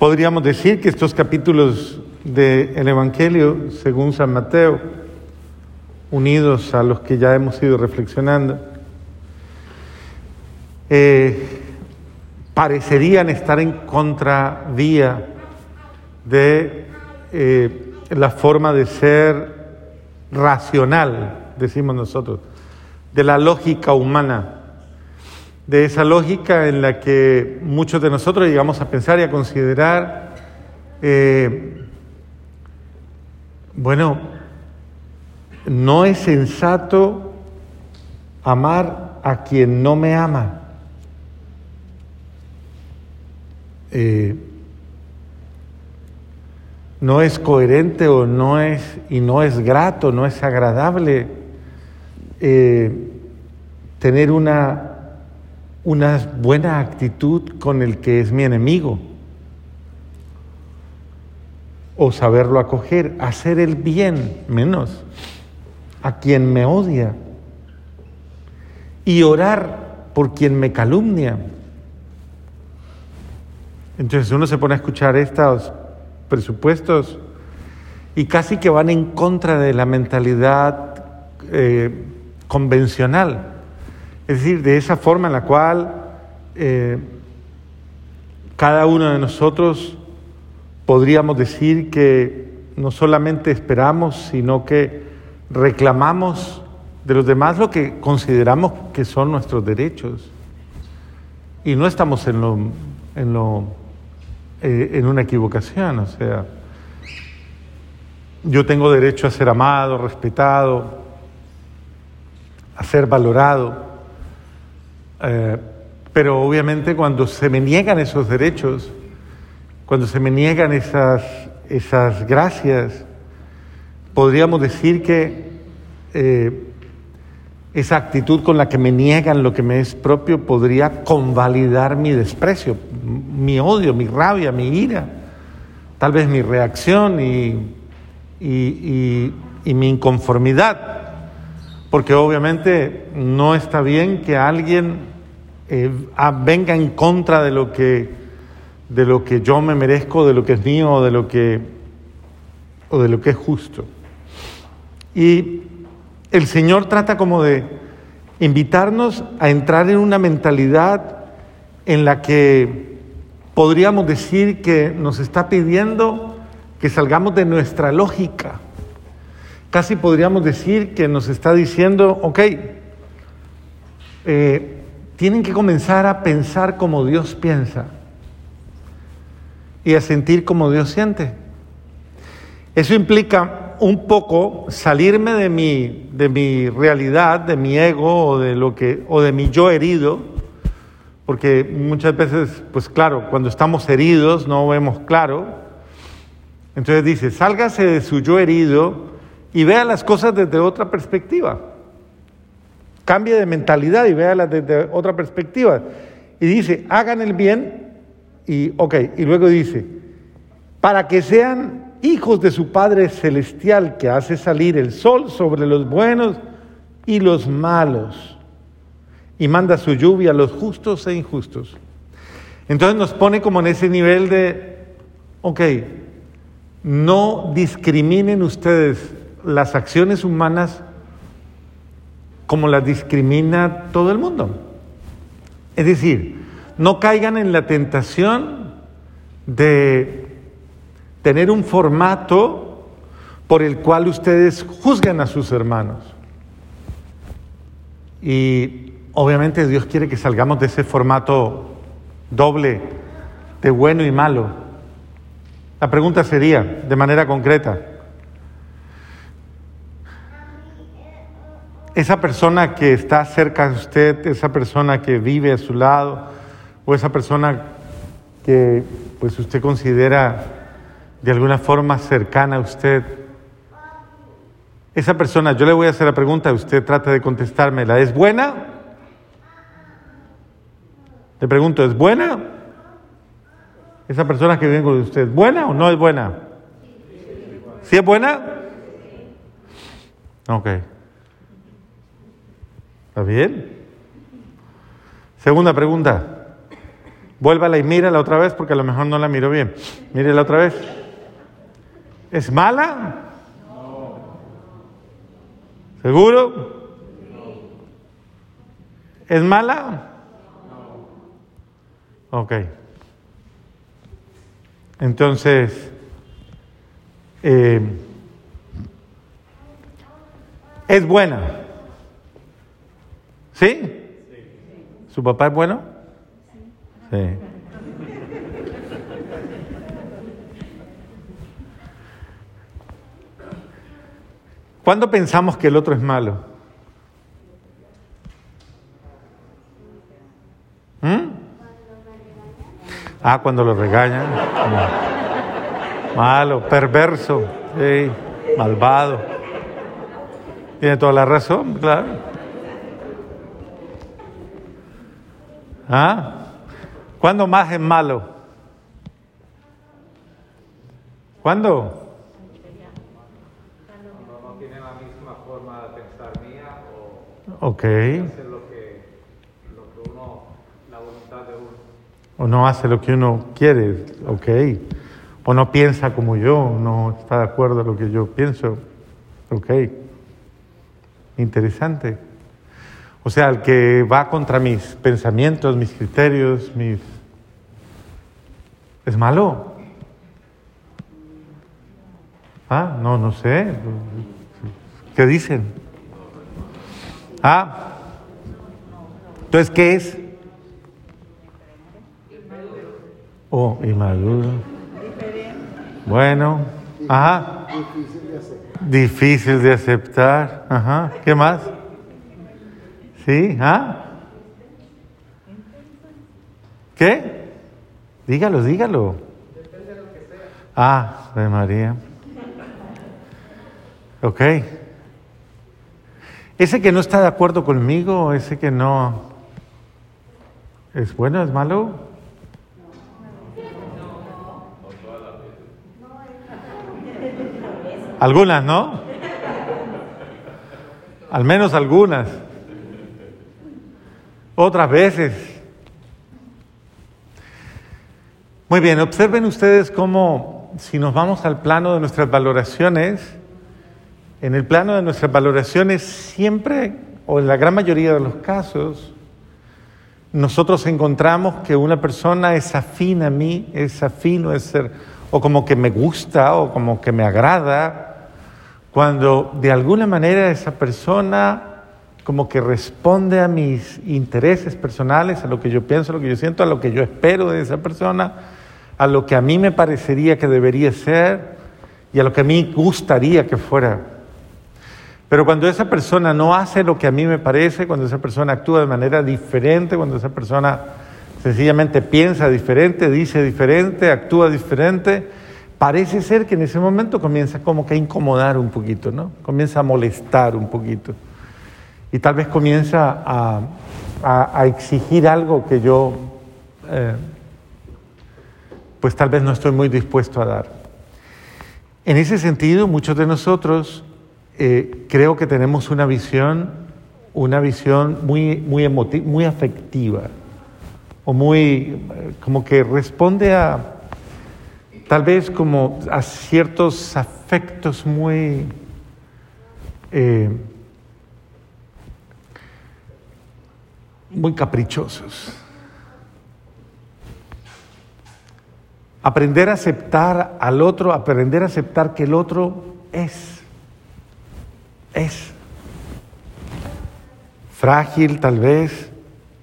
Podríamos decir que estos capítulos del Evangelio, según San Mateo, unidos a los que ya hemos ido reflexionando, eh, parecerían estar en contravía de eh, la forma de ser racional, decimos nosotros, de la lógica humana de esa lógica en la que muchos de nosotros llegamos a pensar y a considerar, eh, bueno, no es sensato amar a quien no me ama. Eh, no es coherente o no es y no es grato, no es agradable eh, tener una una buena actitud con el que es mi enemigo. O saberlo acoger, hacer el bien menos a quien me odia. Y orar por quien me calumnia. Entonces uno se pone a escuchar estos presupuestos y casi que van en contra de la mentalidad eh, convencional. Es decir, de esa forma en la cual eh, cada uno de nosotros podríamos decir que no solamente esperamos, sino que reclamamos de los demás lo que consideramos que son nuestros derechos. Y no estamos en, lo, en, lo, eh, en una equivocación, o sea, yo tengo derecho a ser amado, respetado, a ser valorado. Eh, pero obviamente cuando se me niegan esos derechos, cuando se me niegan esas, esas gracias, podríamos decir que eh, esa actitud con la que me niegan lo que me es propio podría convalidar mi desprecio, mi odio, mi rabia, mi ira, tal vez mi reacción y, y mi inconformidad. Porque obviamente no está bien que alguien eh, venga en contra de lo, que, de lo que yo me merezco, de lo que es mío de lo que, o de lo que es justo. Y el Señor trata como de invitarnos a entrar en una mentalidad en la que podríamos decir que nos está pidiendo que salgamos de nuestra lógica. Casi podríamos decir que nos está diciendo, ok, eh, tienen que comenzar a pensar como Dios piensa y a sentir como Dios siente. Eso implica un poco salirme de mi, de mi realidad, de mi ego o de, lo que, o de mi yo herido, porque muchas veces, pues claro, cuando estamos heridos no vemos claro. Entonces dice, sálgase de su yo herido y vea las cosas desde otra perspectiva. Cambie de mentalidad y véala desde otra perspectiva. Y dice, hagan el bien y, ok, y luego dice, para que sean hijos de su Padre Celestial que hace salir el sol sobre los buenos y los malos y manda su lluvia a los justos e injustos. Entonces nos pone como en ese nivel de, ok, no discriminen ustedes las acciones humanas como las discrimina todo el mundo. Es decir, no caigan en la tentación de tener un formato por el cual ustedes juzgan a sus hermanos. Y obviamente Dios quiere que salgamos de ese formato doble de bueno y malo. La pregunta sería, de manera concreta, esa persona que está cerca de usted, esa persona que vive a su lado, o esa persona que pues usted considera de alguna forma cercana a usted, esa persona, yo le voy a hacer la pregunta, usted trata de contestármela, ¿es buena? Le pregunto, ¿es buena? Esa persona que vive con usted, ¿es buena o no es buena? ¿Sí es buena? Ok. ¿Está bien? Segunda pregunta. Vuélvala y mírala otra vez porque a lo mejor no la miro bien. Mírela otra vez. ¿Es mala? ¿Seguro? ¿Es mala? Ok. Entonces, eh, ¿es buena? ¿Sí? ¿Su papá es bueno? Sí. ¿Cuándo pensamos que el otro es malo? ¿Mm? Ah, cuando lo regañan. Malo, perverso, malvado. Tiene toda la razón, claro. ¿Ah? ¿Cuándo más es malo? ¿Cuándo? Ok. O no hace lo que uno quiere, ok. O no piensa como yo, no está de acuerdo a lo que yo pienso, ok. Interesante. O sea, el que va contra mis pensamientos, mis criterios, mis... ¿Es malo? Ah, no, no sé. ¿Qué dicen? Ah. Entonces, ¿qué es? Oh, inmaduro. Bueno, ajá. Difícil de aceptar. Ajá. ¿Qué más? ¿Sí? ¿Ah? ¿Qué? Dígalo, dígalo. Ah, de María. Ok. Ese que no está de acuerdo conmigo, ese que no... ¿Es bueno, es malo? Algunas, ¿no? Al menos algunas. Otras veces. Muy bien, observen ustedes cómo si nos vamos al plano de nuestras valoraciones, en el plano de nuestras valoraciones siempre, o en la gran mayoría de los casos, nosotros encontramos que una persona es afín a mí, es afín o es ser, o como que me gusta o como que me agrada, cuando de alguna manera esa persona como que responde a mis intereses personales, a lo que yo pienso, a lo que yo siento, a lo que yo espero de esa persona, a lo que a mí me parecería que debería ser y a lo que a mí gustaría que fuera. Pero cuando esa persona no hace lo que a mí me parece, cuando esa persona actúa de manera diferente, cuando esa persona sencillamente piensa diferente, dice diferente, actúa diferente, parece ser que en ese momento comienza como que a incomodar un poquito, ¿no? Comienza a molestar un poquito. Y tal vez comienza a, exigir algo que yo, eh, pues tal vez no estoy muy dispuesto a dar. En ese sentido, muchos de nosotros eh, creo que tenemos una visión, una visión muy, muy emotiva, muy afectiva, o muy, como que responde a, tal vez como a ciertos afectos muy, eh, muy caprichosos. Aprender a aceptar al otro, aprender a aceptar que el otro es es frágil tal vez,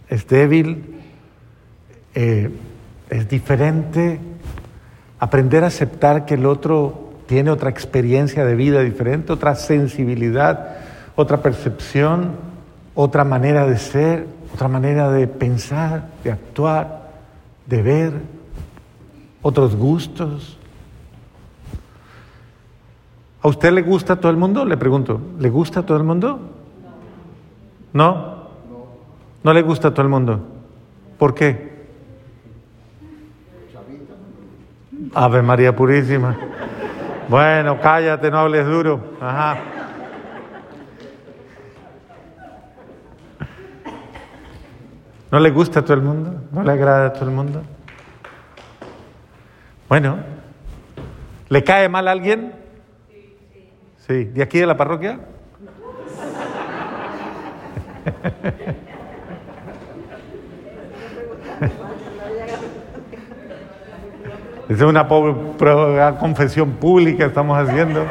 es débil, eh, es diferente. Aprender a aceptar que el otro tiene otra experiencia de vida diferente, otra sensibilidad, otra percepción, otra manera de ser, otra manera de pensar, de actuar, de ver, otros gustos. ¿A usted le gusta a todo el mundo? Le pregunto, ¿le gusta a todo el mundo? ¿No? ¿No le gusta a todo el mundo? ¿Por qué? Ave María Purísima. Bueno, cállate, no hables duro. Ajá. ¿No le gusta a todo el mundo? ¿No le agrada a todo el mundo? Bueno, ¿le cae mal a alguien? Sí. ¿De aquí de la parroquia? Es una confesión pública estamos haciendo.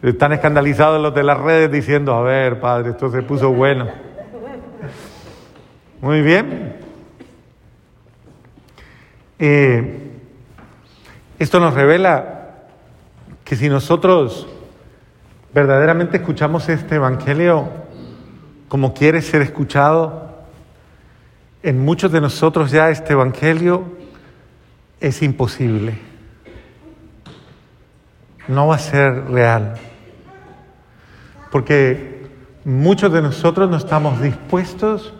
Están escandalizados los de las redes diciendo, a ver, padre, esto se puso bueno. Muy bien. Eh, esto nos revela que si nosotros verdaderamente escuchamos este Evangelio como quiere ser escuchado, en muchos de nosotros ya este Evangelio es imposible. No va a ser real porque muchos de nosotros no estamos dispuestos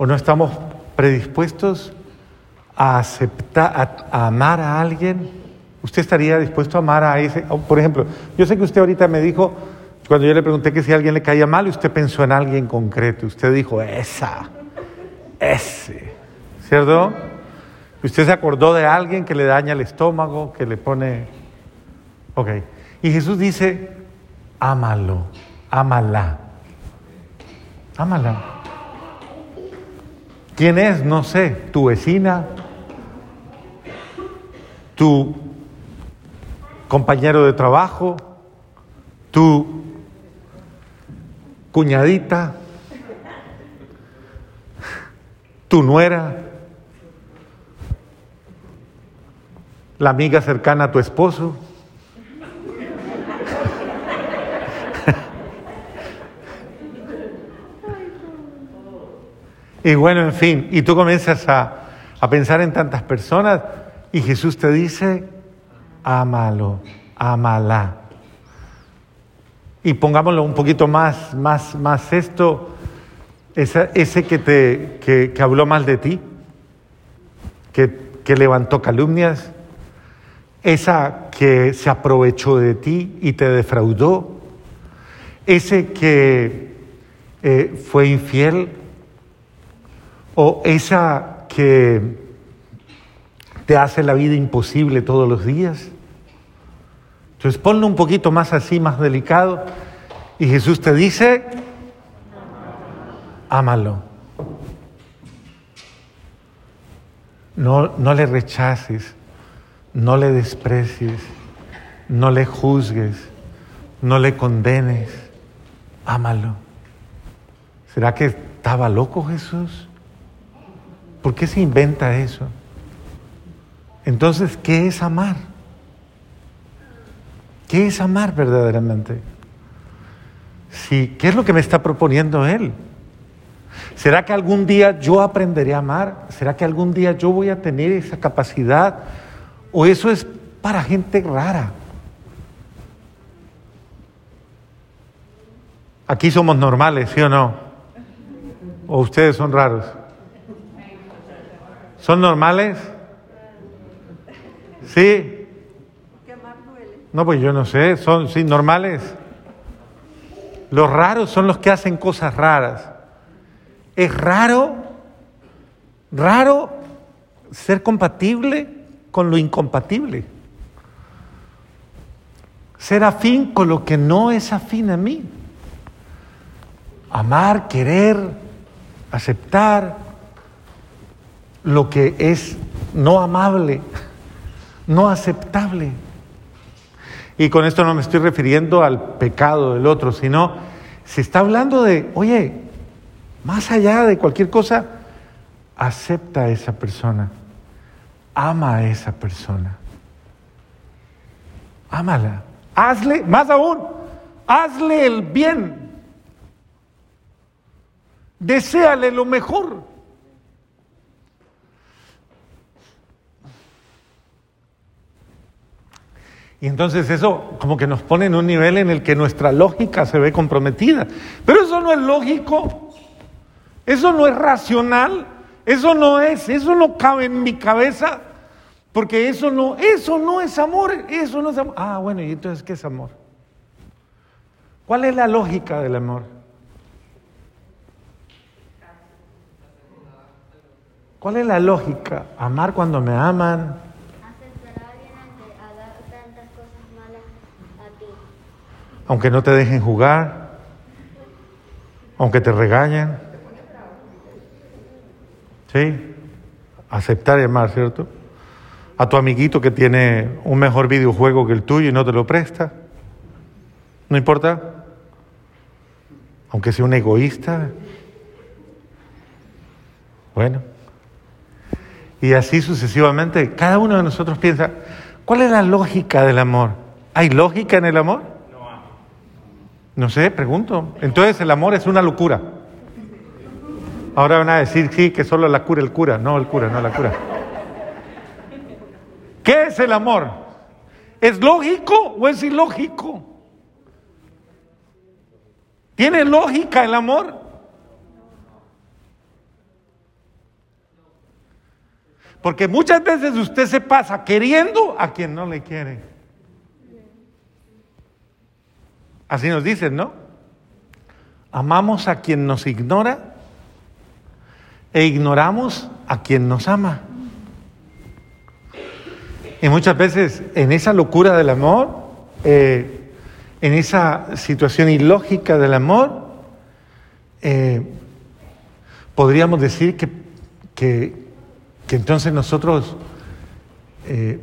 o no estamos predispuestos a aceptar, a, amar a alguien. ¿Usted estaría dispuesto a amar a ese? Por ejemplo, yo sé que usted ahorita me dijo, cuando yo le pregunté que si a alguien le caía mal, usted pensó en alguien concreto. Usted dijo, esa, ese, ¿cierto? Usted se acordó de alguien que le daña el estómago, que le pone... Ok. Y Jesús dice, ámalo ámala. Ámala. ¿Quién es? No sé. ¿Tu vecina? ¿Tu compañero de trabajo? ¿Tu cuñadita? ¿Tu nuera? ¿La amiga cercana a tu esposo? Y bueno, en fin, y tú comienzas a, pensar en tantas personas y Jesús te dice, ámalo, ámala. Y pongámoslo un poquito más, más, más esto, ese que, te, que, que habló mal de ti, que, que levantó calumnias, esa que se aprovechó de ti y te defraudó, ese que eh, fue infiel, o esa que te hace la vida imposible todos los días. Entonces ponlo un poquito más así, más delicado. Y Jesús te dice, ámalo. No, no le rechaces, no le desprecies, no le juzgues, no le condenes, ámalo. ¿Será que estaba loco Jesús? ¿Por qué se inventa eso? Entonces, ¿qué es amar? ¿Qué es amar verdaderamente? Sí, ¿qué es lo que me está proponiendo Él? ¿Será que algún día yo aprenderé a amar? ¿Será que algún día yo voy a tener esa capacidad? ¿O eso es para gente rara? Aquí somos normales, ¿sí o no? ¿O ustedes son raros? ¿Son normales? ¿Sí? No, pues yo no sé, son sí normales. Los raros son los que hacen cosas raras. Es raro, raro ser compatible con lo incompatible. Ser afín con lo que no es afín a mí. Amar, querer, aceptar, lo que es no amable, no aceptable. Y con esto no me estoy refiriendo al pecado del otro, sino se está hablando de, oye, más allá de cualquier cosa, acepta a esa persona, ama a esa persona, ámala, hazle, más aún, hazle el bien, deséale lo mejor. Y entonces eso como que nos pone en un nivel en el que nuestra lógica se ve comprometida. Pero eso no es lógico, eso no es racional, eso no es, eso no cabe en mi cabeza, porque eso no, eso no es amor, eso no es amor. Ah, bueno, ¿y entonces qué es amor? ¿Cuál es la lógica del amor? ¿Cuál es la lógica? Amar cuando me aman. Aceptar a alguien aunque haga tantas cosas malas a ti. Aunque no te dejen jugar, aunque te regañen. ¿Sí? Aceptar y amar, ¿cierto? A tu amiguito que tiene un mejor videojuego que el tuyo y no te lo presta. No importa. Aunque sea un egoísta. Bueno. Y así sucesivamente. Cada uno de nosotros piensa, ¿cuál es la lógica del amor? ¿Hay lógica en el amor? No sé, pregunto. Entonces el amor es una locura. Ahora van a decir, sí, que solo la cura el cura. No, el cura, no la cura. ¿Qué es el amor? ¿Es lógico o es ilógico? ¿Tiene lógica el amor? Porque muchas veces usted se pasa queriendo a quien no le quiere. Así nos dicen, ¿no? Amamos a quien nos ignora e ignoramos a quien nos ama. Y muchas veces en esa locura del amor, eh, en esa situación ilógica del amor, eh, podríamos decir que, que, entonces nosotros eh,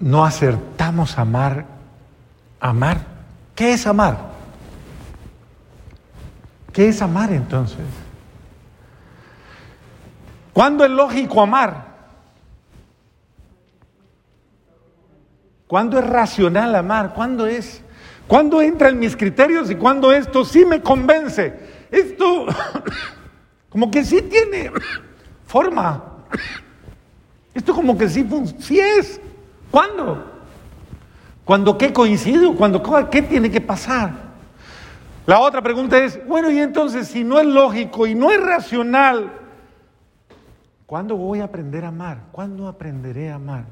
no acertamos a amar, amar. ¿Qué es amar? ¿Qué es amar entonces? ¿Cuándo es lógico amar? ¿Cuándo es racional amar? ¿Cuándo es? ¿Cuándo entra en mis criterios y cuándo esto sí me convence? Esto como que sí tiene forma. Esto como que sí, sí es. ¿Cuándo? ¿Cuándo qué coincide? ¿Cuándo qué tiene que pasar? La otra pregunta es, bueno, y entonces si no es lógico y no es racional, ¿cuándo voy a aprender a amar? ¿Cuándo aprenderé a amar?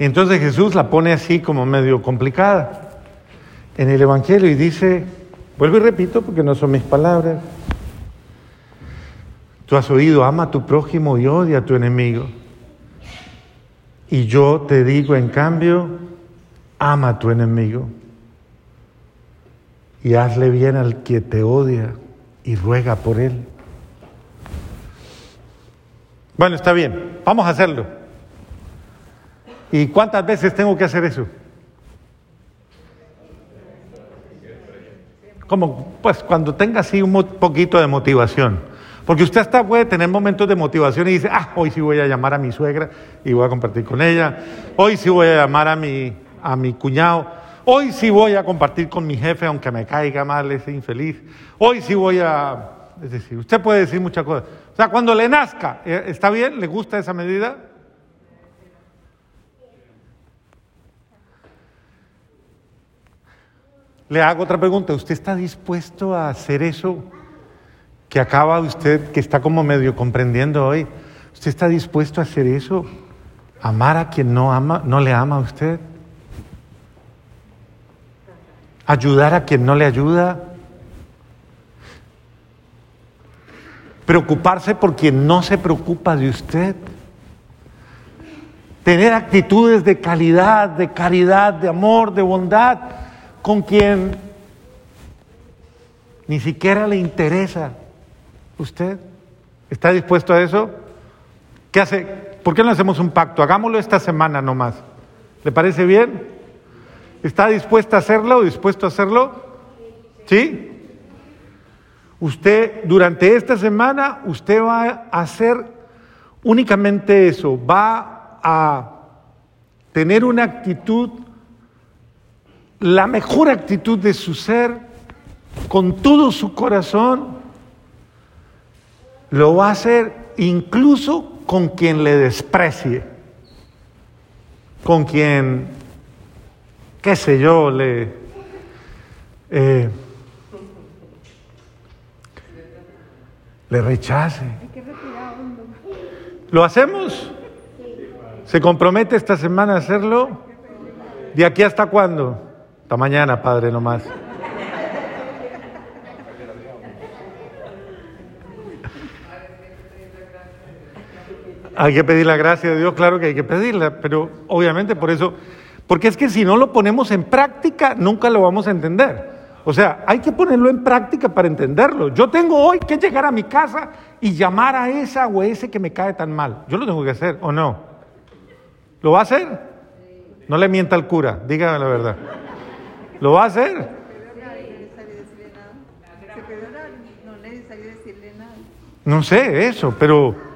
Entonces Jesús la pone así como medio complicada en el Evangelio y dice, vuelvo y repito porque no son mis palabras, tú has oído, ama a tu prójimo y odia a tu enemigo. Y yo te digo, en cambio, ama a tu enemigo y hazle bien al que te odia y ruega por él. Bueno, está bien, vamos a hacerlo. ¿Y cuántas veces tengo que hacer eso? Como, pues cuando tenga así un poquito de motivación. Porque usted hasta puede tener momentos de motivación y dice, ah, hoy sí voy a llamar a mi suegra y voy a compartir con ella. Hoy sí voy a llamar a mi, a mi cuñado. Hoy sí voy a compartir con mi jefe, aunque me caiga mal ese infeliz. Hoy sí voy a... Es decir, usted puede decir muchas cosas. O sea, cuando le nazca, ¿eh, ¿está bien? ¿Le gusta esa medida? Le hago otra pregunta. ¿Usted está dispuesto a hacer eso que acaba usted, que está como medio comprendiendo hoy? ¿Usted está dispuesto a hacer eso? ¿Amar a quien no ama, no le ama a usted? ¿Ayudar a quien no le ayuda? ¿Preocuparse por quien no se preocupa de usted? Tener actitudes de calidad, de caridad, de amor, de bondad con quien ni siquiera le interesa. ¿Usted está dispuesto a eso? ¿Qué hace? ¿Por qué no hacemos un pacto? Hagámoslo esta semana nomás. ¿Le parece bien? ¿Está dispuesta a hacerlo o dispuesto a hacerlo? ¿Sí? Usted, durante esta semana, usted va a hacer únicamente eso. Va a tener una actitud la mejor actitud de su ser, con todo su corazón, lo va a hacer incluso con quien le desprecie, con quien, qué sé yo, le... eh, le rechace. ¿Lo hacemos? ¿Se compromete esta semana a hacerlo? ¿De aquí hasta cuándo? Hasta mañana, Padre, nomás. Hay que pedir la gracia de Dios, claro que hay que pedirla, pero obviamente por eso, porque es que si no lo ponemos en práctica, nunca lo vamos a entender. O sea, hay que ponerlo en práctica para entenderlo. Yo tengo hoy que llegar a mi casa y llamar a esa o ese que me cae tan mal. Yo lo tengo que hacer, ¿o no? ¿Lo va a hacer? No le mienta al cura, dígame la verdad. ¿Lo va a hacer? No sé eso, pero,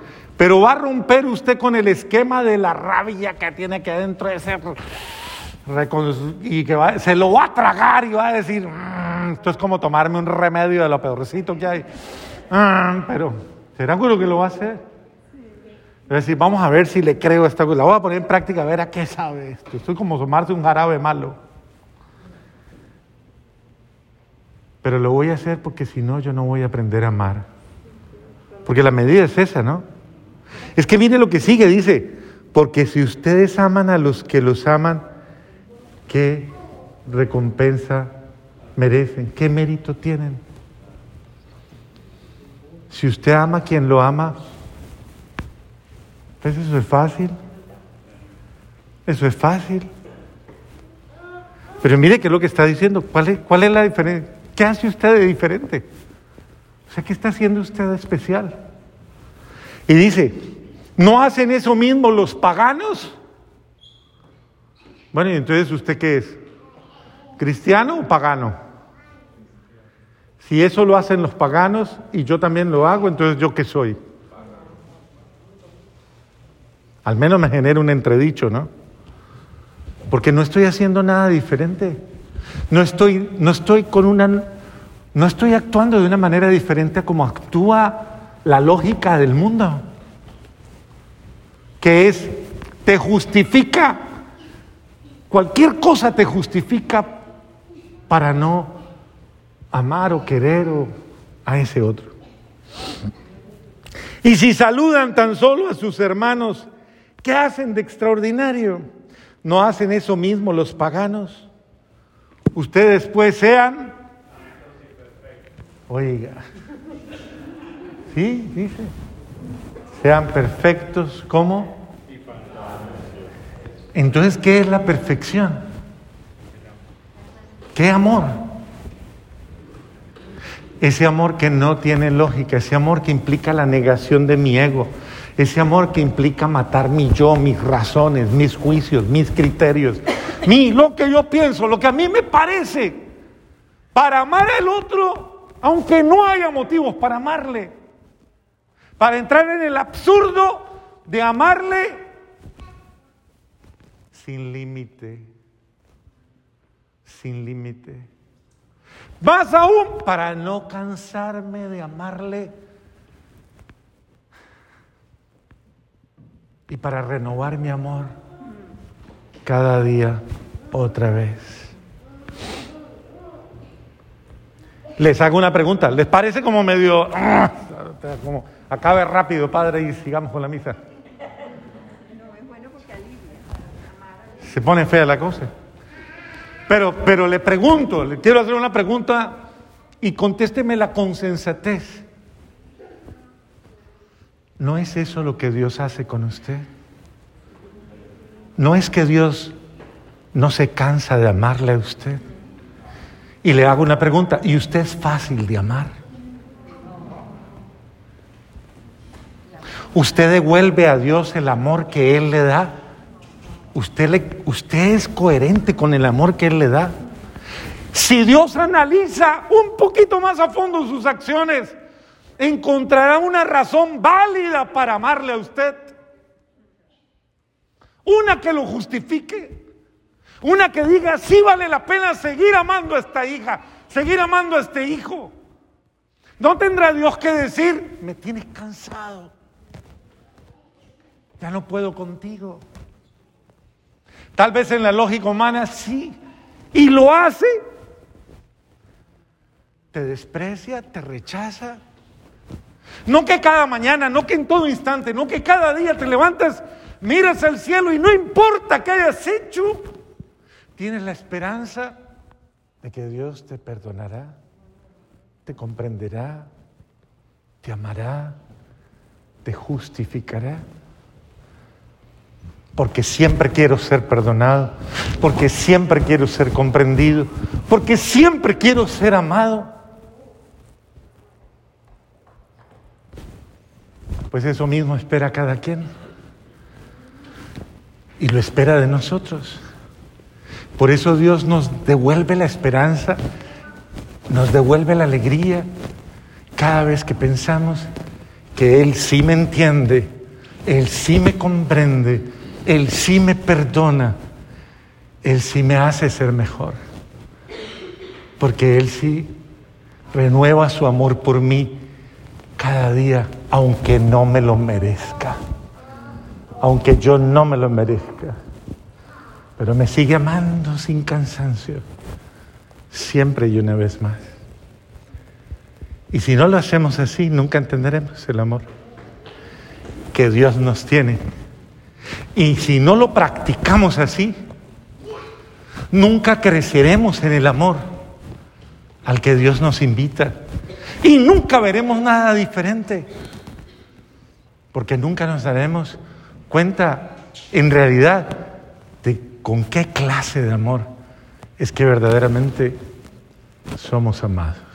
pero va a romper usted con el esquema de la rabia que tiene que adentro de ese y que va, se lo va a tragar y va a decir, mm, esto es como tomarme un remedio de lo peorcito que hay. Mm, pero, ¿será seguro que lo va a hacer? Es decir, vamos a ver si le creo esta cosa. La voy a poner en práctica a ver a qué sabe esto. Estoy como tomarse un jarabe malo. Pero lo voy a hacer porque si no, yo no voy a aprender a amar. Porque la medida es esa, ¿no? Es que mire lo que sigue, dice, porque si ustedes aman a los que los aman, ¿qué recompensa merecen? ¿Qué mérito tienen? Si usted ama a quien lo ama, pues eso es fácil. Eso es fácil. Pero mire qué es lo que está diciendo. ¿Cuál es, cuál es la diferencia? ¿Qué hace usted de diferente? O sea, ¿qué está haciendo usted de especial? Y dice, ¿no hacen eso mismo los paganos? Bueno, y entonces usted qué es? ¿Cristiano o pagano? Si eso lo hacen los paganos y yo también lo hago, entonces yo qué soy? Al menos me genera un entredicho, ¿no? Porque no estoy haciendo nada diferente. No estoy, no estoy con una no estoy actuando de una manera diferente a como actúa la lógica del mundo, que es, te justifica, cualquier cosa te justifica para no amar o querer a ese otro. Y si saludan tan solo a sus hermanos, ¿qué hacen de extraordinario? ¿No hacen eso mismo los paganos? Ustedes pues sean Oiga. Sí, dice. Sean perfectos como. Entonces, ¿qué es la perfección? ¿Qué amor? Ese amor que no tiene lógica, ese amor que implica la negación de mi ego, ese amor que implica matar mi yo, mis razones, mis juicios, mis criterios, mi, lo que yo pienso, lo que a mí me parece, para amar al otro aunque no haya motivos para amarle, para entrar en el absurdo de amarle sin límite, sin límite. Más aún para no cansarme de amarle y para renovar mi amor cada día otra vez. Les hago una pregunta. ¿Les parece como medio... Ah, como, acabe rápido, padre, y sigamos con la misa? Se pone fea la cosa. Pero, pero le pregunto, le quiero hacer una pregunta y contéstemela con sensatez. ¿No es eso lo que Dios hace con usted? ¿No es que Dios no se cansa de amarle a usted? Y le hago una pregunta, ¿y usted es fácil de amar? ¿Usted devuelve a Dios el amor que Él le da? ¿Usted, le, ¿Usted es coherente con el amor que Él le da? Si Dios analiza un poquito más a fondo sus acciones, encontrará una razón válida para amarle a usted. Una que lo justifique. Una que diga, sí vale la pena seguir amando a esta hija, seguir amando a este hijo. No tendrá Dios que decir, me tienes cansado. Ya no puedo contigo. Tal vez en la lógica humana sí. Y lo hace. Te desprecia, te rechaza. No que cada mañana, no que en todo instante, no que cada día te levantas, miras al cielo y no importa qué hayas hecho, Tienes la esperanza de que Dios te perdonará, te comprenderá, te amará, te justificará. Porque siempre quiero ser perdonado, porque siempre quiero ser comprendido, porque siempre quiero ser amado. Pues eso mismo espera cada quien. Y lo espera de nosotros. Por eso Dios nos devuelve la esperanza, nos devuelve la alegría cada vez que pensamos que Él sí me entiende, Él sí me comprende, Él sí me perdona, Él sí me hace ser mejor. Porque Él sí renueva su amor por mí cada día, aunque no me lo merezca, aunque yo no me lo merezca, pero me sigue amando sin cansancio, siempre y una vez más. Y si no lo hacemos así, nunca entenderemos el amor que Dios nos tiene. Y si no lo practicamos así, nunca creceremos en el amor al que Dios nos invita. Y nunca veremos nada diferente. Porque nunca nos daremos cuenta en realidad de con qué clase de amor es que verdaderamente somos amados.